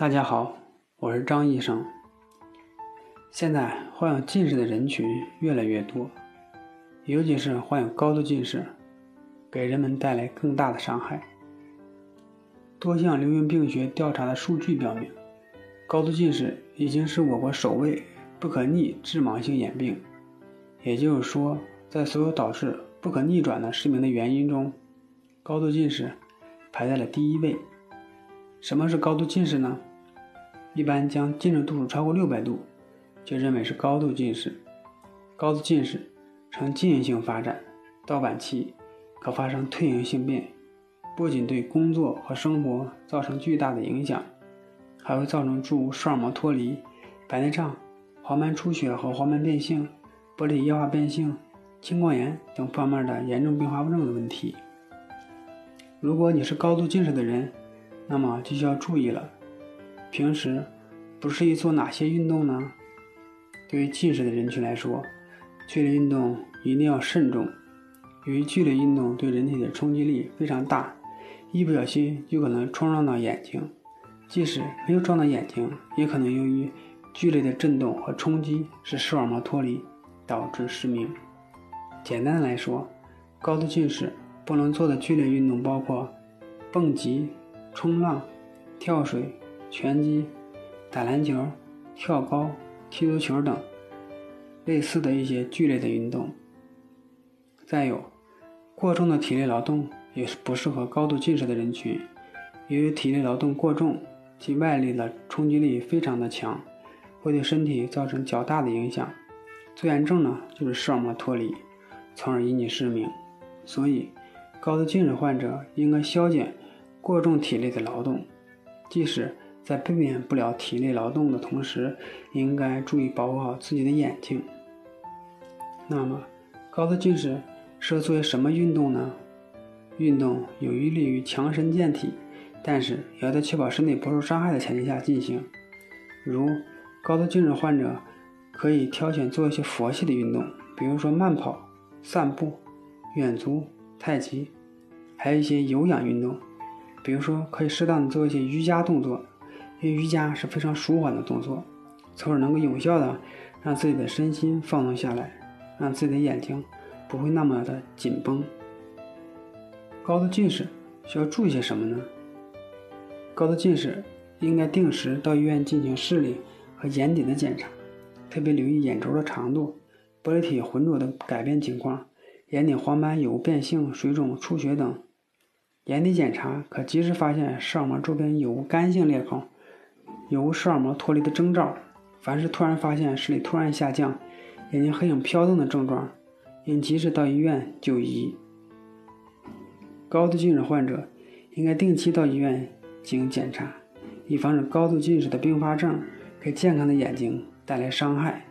大家好，我是张医生。现在患有近视的人群越来越多，尤其是患有高度近视，给人们带来更大的伤害。多项流行病学调查的数据表明，高度近视已经是我国首位不可逆致盲性眼病。也就是说，在所有导致不可逆转的失明的原因中，高度近视排在了第一位。什么是高度近视呢？一般将近视度数超过六百度，就认为是高度近视。高度近视呈进行性发展，到晚期可发生退行性变，不仅对工作和生活造成巨大的影响，还会造成诸如视网膜脱离、白内障、黄斑出血和黄斑变性、玻璃液化变性、青光眼等方面的严重并发症的问题。如果你是高度近视的人，那么就需要注意了。平时不适宜做哪些运动呢？对于近视的人群来说，剧烈运动一定要慎重。由于剧烈运动对人体的冲击力非常大，一不小心就可能冲撞到眼睛。即使没有撞到眼睛，也可能由于剧烈的震动和冲击使视网膜脱离，导致失明。简单来说，高度近视不能做的剧烈运动包括蹦极、冲浪、跳水。拳击、打篮球、跳高、踢足球等类似的一些剧烈的运动。再有，过重的体力劳动也是不适合高度近视的人群。由于体力劳动过重，其外力的冲击力非常的强，会对身体造成较大的影响。最严重呢，就是视网膜脱离，从而引起失明。所以，高度近视患者应该消减过重体力的劳动，即使。在避免不了体力劳动的同时，应该注意保护好自己的眼睛。那么，高度近视适合做些什么运动呢？运动有利于强身健体，但是也要在确保身体不受伤害的前提下进行。如高度近视患者可以挑选做一些佛系的运动，比如说慢跑、散步、远足、太极，还有一些有氧运动，比如说可以适当的做一些瑜伽动作。因为瑜伽是非常舒缓的动作，从而能够有效的让自己的身心放松下来，让自己的眼睛不会那么的紧绷。高度近视需要注意些什么呢？高度近视应该定时到医院进行视力和眼底的检查，特别留意眼轴的长度、玻璃体浑浊的改变情况、眼底黄斑有无变性、水肿、出血等。眼底检查可及时发现视网膜周边有无干性裂孔。有视网膜脱离的征兆？凡是突然发现视力突然下降、眼睛黑影飘动的症状，应及时到医院就医。高度近视患者应该定期到医院进行检查，以防止高度近视的并发症给健康的眼睛带来伤害。